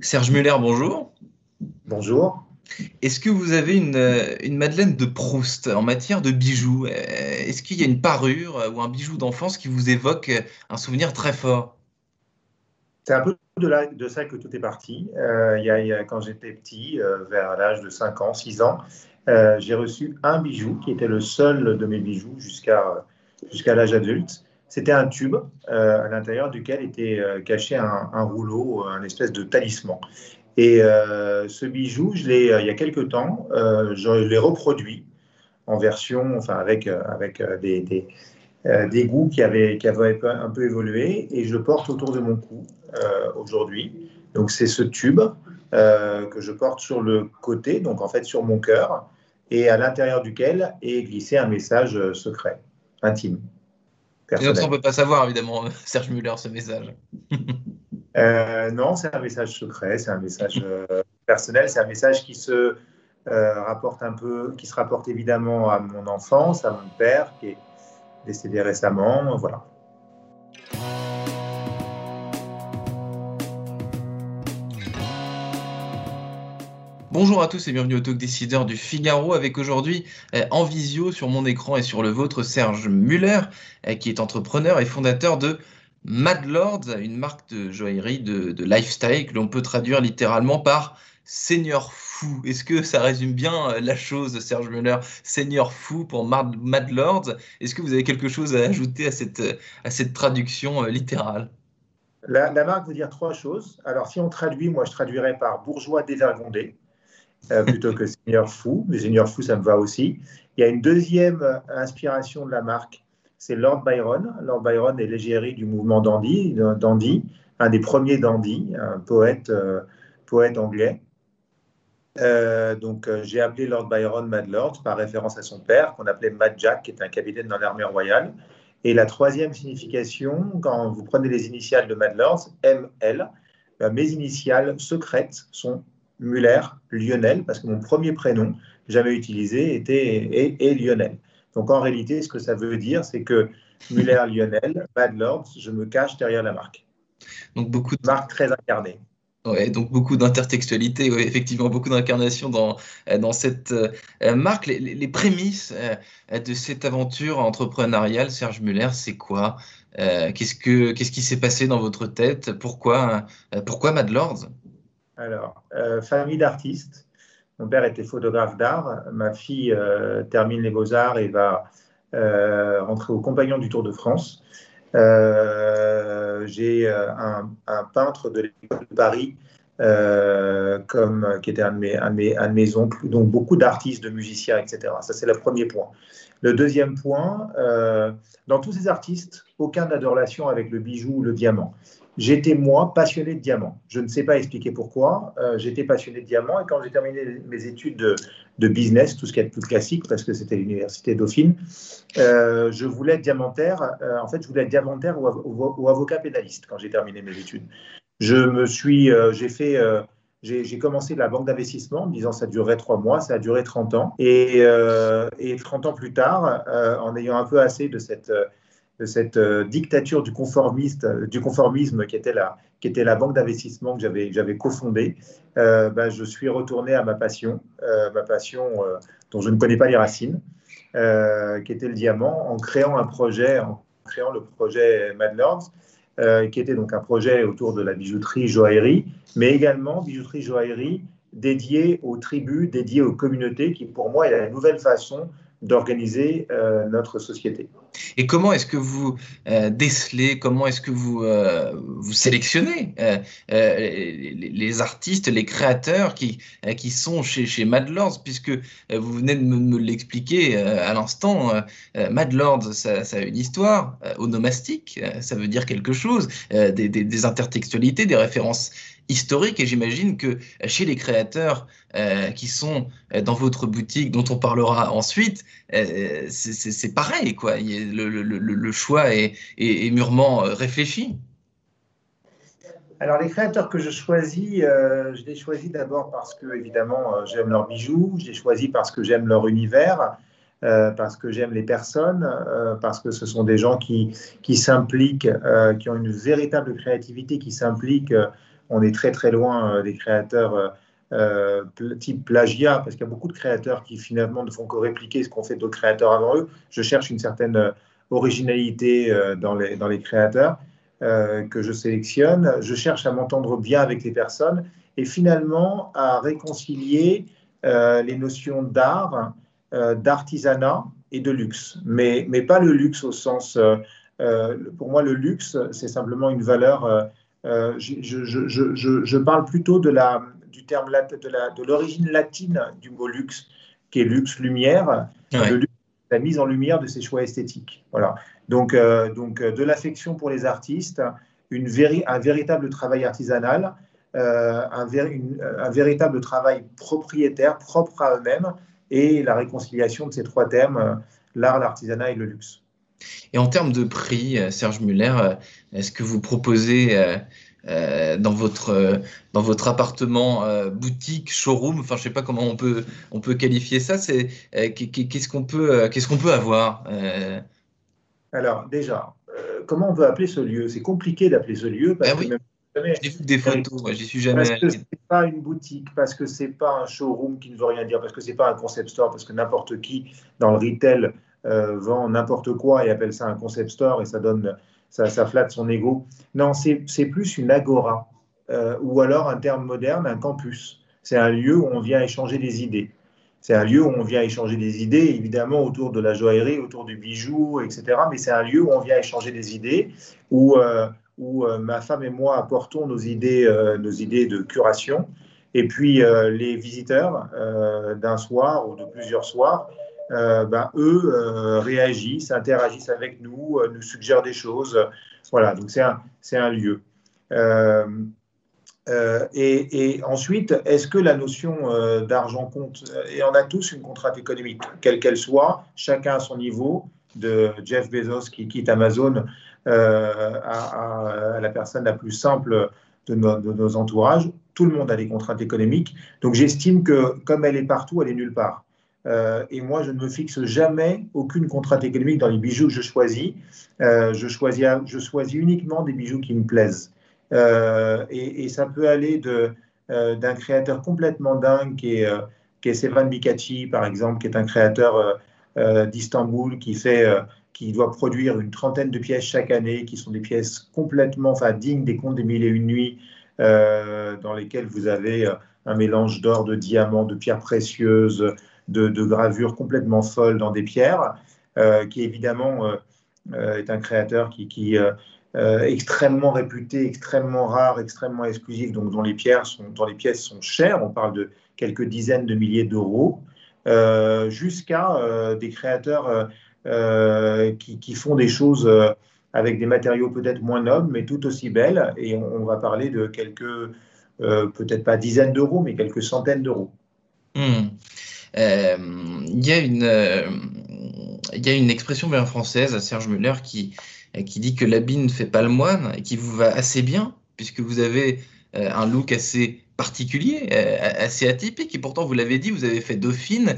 Serge Muller, bonjour. Bonjour. Est-ce que vous avez une, une, Madeleine de Proust en matière de bijoux? Est-ce qu'il y a une parure ou un bijou d'enfance qui vous évoque un souvenir très fort? C'est un peu de, de, ça que tout est parti. Euh, il, y a, quand j'étais petit, euh, vers l'âge de 5 ans, 6 ans, euh, j'ai reçu un bijou qui était le seul de mes bijoux jusqu'à jusqu'à l'âge adulte. C'était un tube à l'intérieur duquel était caché un, rouleau, un espèce de talisman. Et ce bijou, il y a quelques temps, je l'ai reproduit en version, enfin avec, avec des, des, des goûts qui avaient, qui avaient un peu évolué, et je le porte autour de mon cou aujourd'hui. Donc c'est ce tube que je porte sur le côté, donc en fait sur mon cœur, et à l'intérieur duquel est glissé un message secret, intime. Et on ne peut pas savoir, évidemment, Serge Muller, ce message. euh, non, c'est un message secret, c'est un message euh, personnel, c'est un message qui se euh, rapporte un peu, qui se rapporte évidemment à mon enfance, à mon père qui est décédé récemment, voilà. Bonjour à tous et bienvenue au Talk Décideur du Figaro avec aujourd'hui euh, en visio sur mon écran et sur le vôtre Serge Muller euh, qui est entrepreneur et fondateur de Mad Lords, une marque de joaillerie de, lifestyle que l'on peut traduire littéralement par Seigneur fou. Est-ce que ça résume bien euh, la chose, Serge Muller Seigneur fou pour Mad, Mad Lords. Est-ce que vous avez quelque chose à ajouter à cette, traduction littérale? La, la, marque veut dire trois choses. Alors, si on traduit, moi je traduirais par bourgeois dévergondé. Euh, plutôt que Seigneur Fou. Mais Seigneur Fou, ça me va aussi. Il y a une deuxième euh, inspiration de la marque, c'est Lord Byron. Lord Byron est l'égérie du mouvement dandy, dandy, un des premiers dandy, un poète, euh, anglais. donc j'ai appelé Lord Byron Mad Lord par référence à son père, qu'on appelait Mad Jack, qui est un capitaine dans l'armée royale. Et la troisième signification, quand vous prenez les initiales de Mad Lords, ML, mes initiales secrètes sont Muller, Lionel, parce que mon premier prénom jamais utilisé était et, Lionel. Donc en réalité, ce que ça veut dire, c'est que Muller, Lionel, Bad Lords, je me cache derrière la marque. Donc beaucoup de marque très incarnée. Ouais, donc beaucoup d'intertextualité, ouais, effectivement, beaucoup d'incarnation dans, dans cette euh, marque. Les, prémices euh, de cette aventure entrepreneuriale, Serge Muller, c'est quoi euh, Qu'est-ce que qu'est-ce qui s'est passé dans votre tête? Pourquoi pourquoi Mad Lords? Alors, euh, famille d'artistes. Mon père était photographe d'art. Ma fille euh, termine les beaux-arts et va euh, rentrer au Compagnon du Tour de France. J'ai un, peintre de l'école de Paris qui était un de, mes, un, de mes, oncles, donc beaucoup d'artistes, de musiciens, etc. Ça, c'est le premier point. Le deuxième point, dans tous ces artistes, aucun n'a de relation avec le bijou ou le diamant. J'étais, moi, passionné de diamants. Je ne sais pas expliquer pourquoi. Euh, j'étais passionné de diamants et quand j'ai terminé mes études de, business, tout ce qui est plus classique, parce que c'était l'université Dauphine, euh, je voulais être diamantaire. Euh, en fait, je voulais être diamantaire ou, avocat pénaliste quand j'ai terminé mes études. Je me suis, j'ai fait, j'ai commencé la banque d'investissement en me disant ça durerait trois mois, ça a duré 30 ans. Et, et 30 ans plus tard, en ayant un peu assez de cette de cette euh, dictature du, conformiste, du conformisme qui était la, banque d'investissement que j'avais, cofondée, euh, bah, je suis retourné à ma passion, euh, ma passion dont je ne connais pas les racines, qui était le diamant, en créant un projet, en créant le projet Mad Lords, qui était donc un projet autour de la bijouterie joaillerie, mais également bijouterie joaillerie dédiée aux tribus, dédiée aux communautés, qui pour moi est la nouvelle façon d'organiser notre société. Et comment est-ce que vous euh, décelez, comment est-ce que vous, euh, vous sélectionnez euh, les, artistes, les créateurs qui, qui sont chez, chez Mad Lords, puisque vous venez de me, l'expliquer à l'instant, Mad Lords, ça, a une histoire onomastique, ça veut dire quelque chose, des, des intertextualités, des références historique et j'imagine que chez les créateurs euh, qui sont euh, dans votre boutique, dont on parlera ensuite, euh, c'est pareil, quoi. Le, choix est, est, mûrement réfléchi. Alors les créateurs que je choisis, je les choisis d'abord parce que évidemment j'aime leurs bijoux, je les choisis parce que j'aime leur univers. parce que j'aime les personnes, parce que ce sont des gens qui, qui s'impliquent, qui ont une véritable créativité, qui s'impliquent on est très très loin des créateurs type plagiat, parce qu'il y a beaucoup de créateurs qui finalement ne font que répliquer ce qu'ont fait d'autres créateurs avant eux. Je cherche une certaine originalité dans, les, dans les créateurs que je sélectionne. Je cherche à m'entendre bien avec les personnes et finalement à réconcilier les notions d'art, d'artisanat et de luxe, mais, mais pas le luxe au sens euh, pour moi, le luxe, c'est simplement une valeur. Euh, euh, je, je, je, je, parle plutôt de la, du terme de l'origine latine du mot luxe, qui est luxe lumière, la mise en lumière de ses choix esthétiques. Voilà. Donc, donc de l'affection pour les artistes, une un véritable travail artisanal, un, un, véritable travail propriétaire, propre à eux-mêmes, et la réconciliation de ces trois thèmes, l'art, l'artisanat et le luxe. Et en termes de prix, euh, Serge Muller, euh, est-ce que vous proposez euh, dans, votre, dans votre appartement, boutique, showroom, enfin je ne sais pas comment on peut, on peut qualifier ça, c'est, qu'est-ce, qu'on peut, qu'est-ce qu'on peut avoir Alors déjà, comment on veut appeler ce lieu? C'est compliqué d'appeler ce lieu parce ben que J'ai vu des photos, moi j'y suis jamais Parce que ce n'est pas une boutique, parce que ce n'est pas un showroom qui ne veut rien dire, parce que ce n'est pas un concept store, parce que n'importe qui dans le retail vend n'importe quoi et appelle ça un concept store et ça donne, ça, ça flatte son ego. Non, c'est plus une agora euh, ou alors un terme moderne, un campus. C'est un lieu où on vient échanger des idées. C'est un lieu où on vient échanger des idées, évidemment autour de la joaillerie, autour du bijou, etc. Mais c'est un lieu où on vient échanger des idées, où, euh, où ma femme et moi apportons nos idées, nos idées de curation. Et puis les visiteurs d'un soir ou de plusieurs soirs euh, ben, eux euh, réagissent, interagissent avec nous, euh, nous suggèrent des choses. Voilà, donc c'est un, un, lieu. Et, ensuite, est-ce que la notion d'argent compte? Et on a tous une contrainte économique, quelle qu'elle soit, chacun à son niveau, de Jeff Bezos qui quitte Amazon à, la personne la plus simple de nos entourages. Tout le monde a des contraintes économiques. Donc j'estime que comme elle est partout, elle est nulle part. Euh, et moi, je ne me fixe jamais aucune contrainte économique dans les bijoux que je choisis. Euh, je, choisis je choisis uniquement des bijoux qui me plaisent. Euh, et, ça peut aller d'un créateur complètement dingue qui est, qui est Bikachi, par exemple, qui est un créateur d'Istanbul qui fait qui doit produire une trentaine de pièces chaque année, qui sont des pièces complètement dignes des contes des mille et une nuits, dans lesquelles vous avez un mélange d'or, de diamants, de pierres précieuses, de, gravures complètement folles dans des pierres, euh, qui évidemment euh, euh, est un créateur qui, qui extrêmement réputé, extrêmement rare, extrêmement exclusif, donc dont les, pièces sont chères, on parle de quelques dizaines de milliers d'euros, jusqu'à des créateurs qui, font des choses avec des matériaux peut-être moins nobles, mais tout aussi belles, et on, va parler de quelques, peut-être pas dizaines d'euros, mais quelques centaines d'euros. Hmm. Euh, il y a une euh, il y a une expression bien française, Serge Muller, qui, qui dit que l'habit ne fait pas le moine et qui vous va assez bien, puisque vous avez euh, un look assez particulier, assez atypique, et pourtant, vous l'avez dit, vous avez fait Dauphine,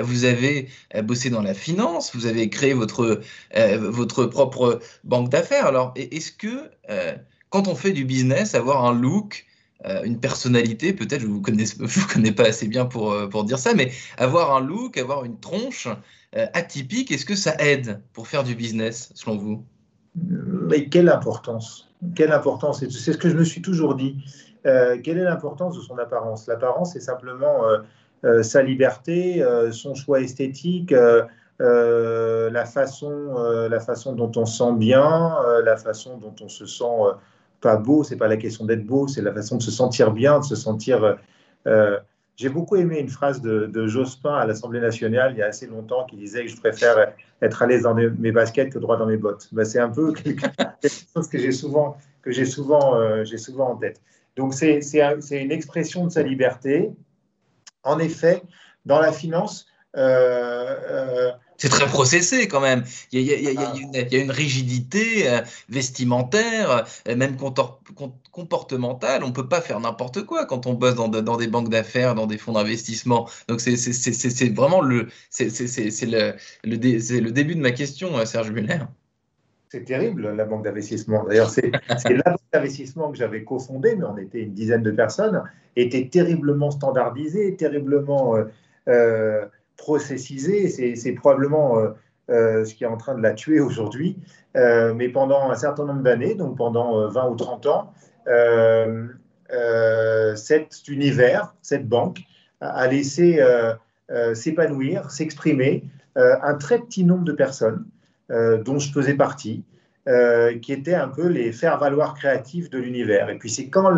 vous avez bossé dans la finance, vous avez créé votre, votre propre banque d'affaires. Alors, est-ce que quand on fait du business, avoir un look une personnalité, peut-être, je ne vous, connais pas assez bien pour, euh, pour dire ça, mais avoir un look, avoir une tronche euh, atypique, est-ce que ça aide pour faire du business, selon vous? Mais quelle importance? Quelle importance? C'est ce que je me suis toujours dit. quelle est l'importance de son apparence? L'apparence, c'est simplement sa liberté, son choix esthétique, la, façon, la façon dont on sent bien, la façon dont on se sent pas beau, c'est pas la question d'être beau, c'est la façon de se sentir bien, de se sentir. Euh, euh, j'ai beaucoup aimé une phrase de, Jospin à l'Assemblée nationale il y a assez longtemps qui disait que je préfère être à l'aise dans mes, baskets que droit dans mes bottes. Ben, c'est un peu quelque chose que j'ai souvent, que j'ai souvent, euh, j'ai souvent en tête. Donc c'est, c'est, une expression de sa liberté. En effet, dans la finance, c'est très processé quand même. Il y a, une, rigidité euh, vestimentaire, euh, même comportementale. On ne peut pas faire n'importe quoi quand on bosse dans, des banques d'affaires, dans des fonds d'investissement. Donc c'est vraiment le, c'est le, le, début de ma question, euh, Serge Muller. c'est terrible, la banque d'investissement. D'ailleurs, c'est la banque d'investissement que j'avais cofondée, mais on était une dizaine de personnes, était terriblement standardisée, terriblement euh C'est probablement euh, euh, ce qui est en train de la tuer aujourd'hui. mais pendant un certain nombre d'années, donc pendant 20 ou 30 ans, cet univers, cette banque, a laissé s'épanouir, s'exprimer un très petit nombre de personnes euh, dont je faisais partie, euh, qui étaient un peu les faire-valoir créatifs de l'univers. Et puis c'est quand,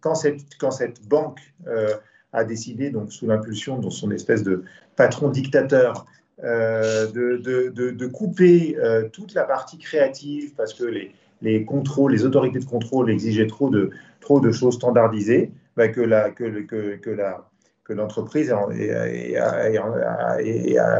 quand, cette, quand cette banque euh, a décidé, donc sous l'impulsion de son espèce de patron dictateur, de, de, de, couper toute la partie créative parce que les, les contrôles, les autorités de contrôle exigeaient trop de, trop de choses standardisées, bah, que, la, que, que, que, la, que l'entreprise a,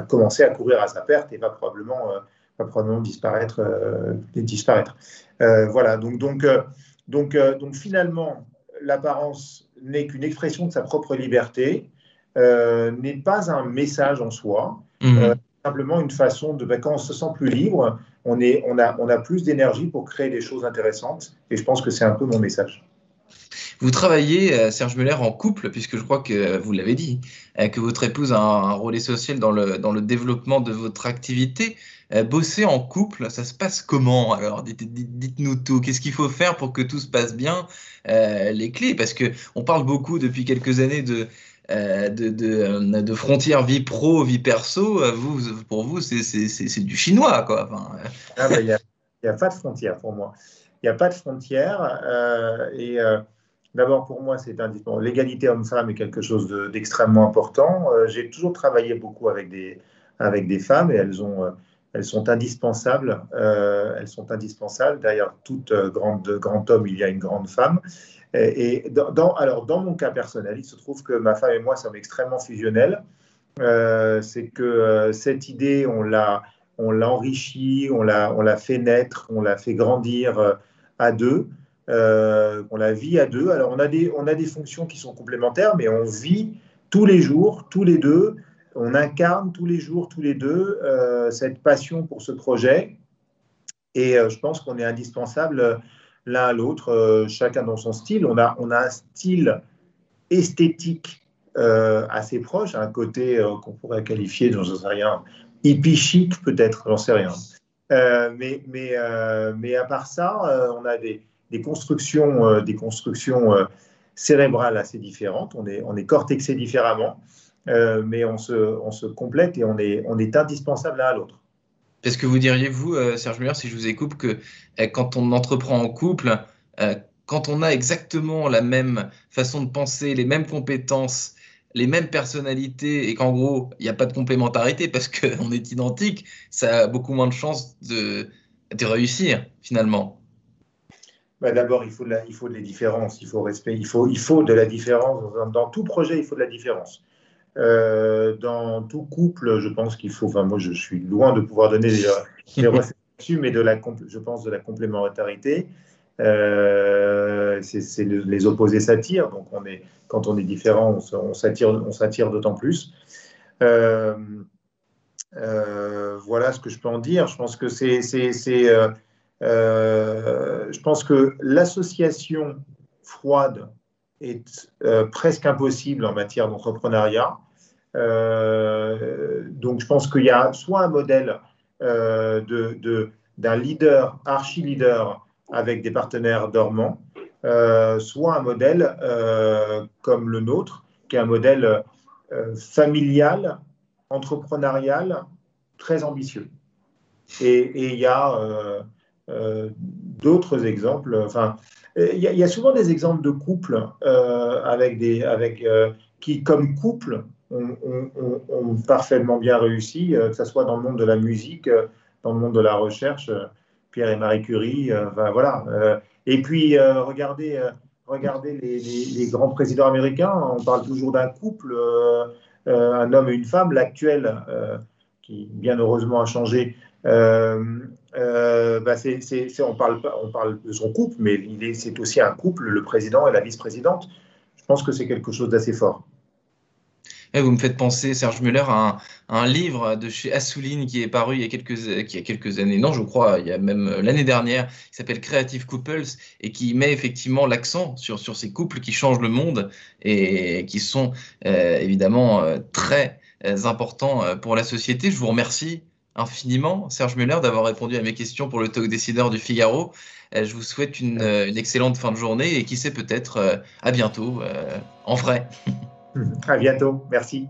commencé à courir à sa perte et va probablement va probablement disparaître. Euh, disparaître. Euh, voilà, donc, donc, euh, donc, donc finalement, l'apparence n'est qu'une expression de sa propre liberté, n'est pas un message en soi. Mmh. simplement une façon de, ben, quand on se sent plus libre, on, est, on, a, on a plus d'énergie pour créer des choses intéressantes. Et je pense que c'est un peu mon message. Vous travaillez, Serge Muller, en couple, puisque je crois que vous l'avez dit, que votre épouse a un, rôle essentiel dans le, dans le développement de votre activité. Euh, bosser en couple, ça se passe comment? Alors, dites-nous tout. Qu'est-ce qu'il faut faire pour que tout se passe bien? Euh, Les clés, parce que on parle beaucoup depuis quelques années de euh, de, de, frontières vie pro, vie perso. Vous, pour vous, c'est du chinois, quoi. Ah, il n'y a, pas de frontières pour moi. Il n'y a pas de frontières. et d'abord, pour moi, c'est indispensable. L'égalité homme-femme est quelque chose d'extrêmement important. J'ai toujours travaillé beaucoup avec des, avec des femmes et elles ont elles sont indispensables. Euh, elles sont indispensables. Derrière toute euh, grande, grand homme, il y a une grande femme. Et, dans, alors, dans mon cas personnel, il se trouve que ma femme et moi sommes extrêmement fusionnels. Euh, c'est que cette idée, on l'a, on l'a enrichie, on l'a, on l'a fait naître, on l'a fait grandir à deux. on la vit à deux. Alors, on a, des, on a des fonctions qui sont complémentaires, mais on vit tous les jours, tous les deux, on incarne tous les jours, tous les deux, euh, cette passion pour ce projet. Et euh, je pense qu'on est indispensable euh, l'un à l'autre, chacun dans son style. On a, on a un style esthétique assez proche, un côté qu'on pourrait qualifier, je ne sais rien, hippie chic peut-être, j'en sais rien. mais, mais, mais à part ça, on a des, des constructions, des constructions cérébrales assez différentes. On est, on est cortexé différemment. Euh, mais on se, on se, complète et on est, on est indispensable l'un à l'autre. Est-ce que vous diriez, vous, euh, Serge Muller, si je vous écoute, que euh, quand on entreprend en couple, quand on a exactement la même façon de penser, les mêmes compétences, les mêmes personnalités, et qu'en gros, il n'y a pas de complémentarité parce qu'on est identique, ça a beaucoup moins de chances de, réussir, finalement bah D'abord, il faut, de la, il faut de la différence, il faut respect, il faut, il faut de la différence. dans tout projet, il faut de la différence. Euh, dans tout couple, je pense qu'il faut, enfin moi je suis loin de pouvoir donner des, des recettes dessus, mais de la, je pense de la complémentarité. Euh, c'est les opposés s'attirent, donc on est, quand on est différent, on s'attire, d'autant plus. Euh, voilà ce que je peux en dire. Je pense que c'est, je pense que l'association froide est presque impossible en matière d'entrepreneuriat. Euh, donc je pense qu'il y a soit un modèle euh, de, d'un leader, archi-leader, avec des partenaires dormants, euh, soit un modèle comme le nôtre, qui est un modèle familial, entrepreneurial, très ambitieux. Et il y a d'autres exemples. Enfin, il y, a souvent des exemples de couples avec des, avec, qui, comme couple, ont, parfaitement bien réussi, euh, que ce soit dans le monde de la musique, euh, dans le monde de la recherche, euh, Pierre et Marie Curie, voilà. et puis, regardez, regardez les, grands présidents américains, on parle toujours d'un couple, un homme et une femme, l'actuel, qui bien heureusement a changé, bah, on, parle, on parle de son couple, mais c'est aussi un couple, le président et la vice-présidente. Je pense que c'est quelque chose d'assez fort. Vous me faites penser, Serge Muller, à un, livre de chez Assouline qui est paru il y, a quelques, années, non, je crois, il y a même l'année dernière, qui s'appelle Creative Couples et qui met effectivement l'accent sur, ces couples qui changent le monde et qui sont euh, évidemment euh, très euh, importants pour la société. Je vous remercie infiniment, Serge Muller, d'avoir répondu à mes questions pour le talk décideur du Figaro. Je vous souhaite une excellente fin de journée et qui sait peut-être à bientôt en vrai. À bientôt. Merci.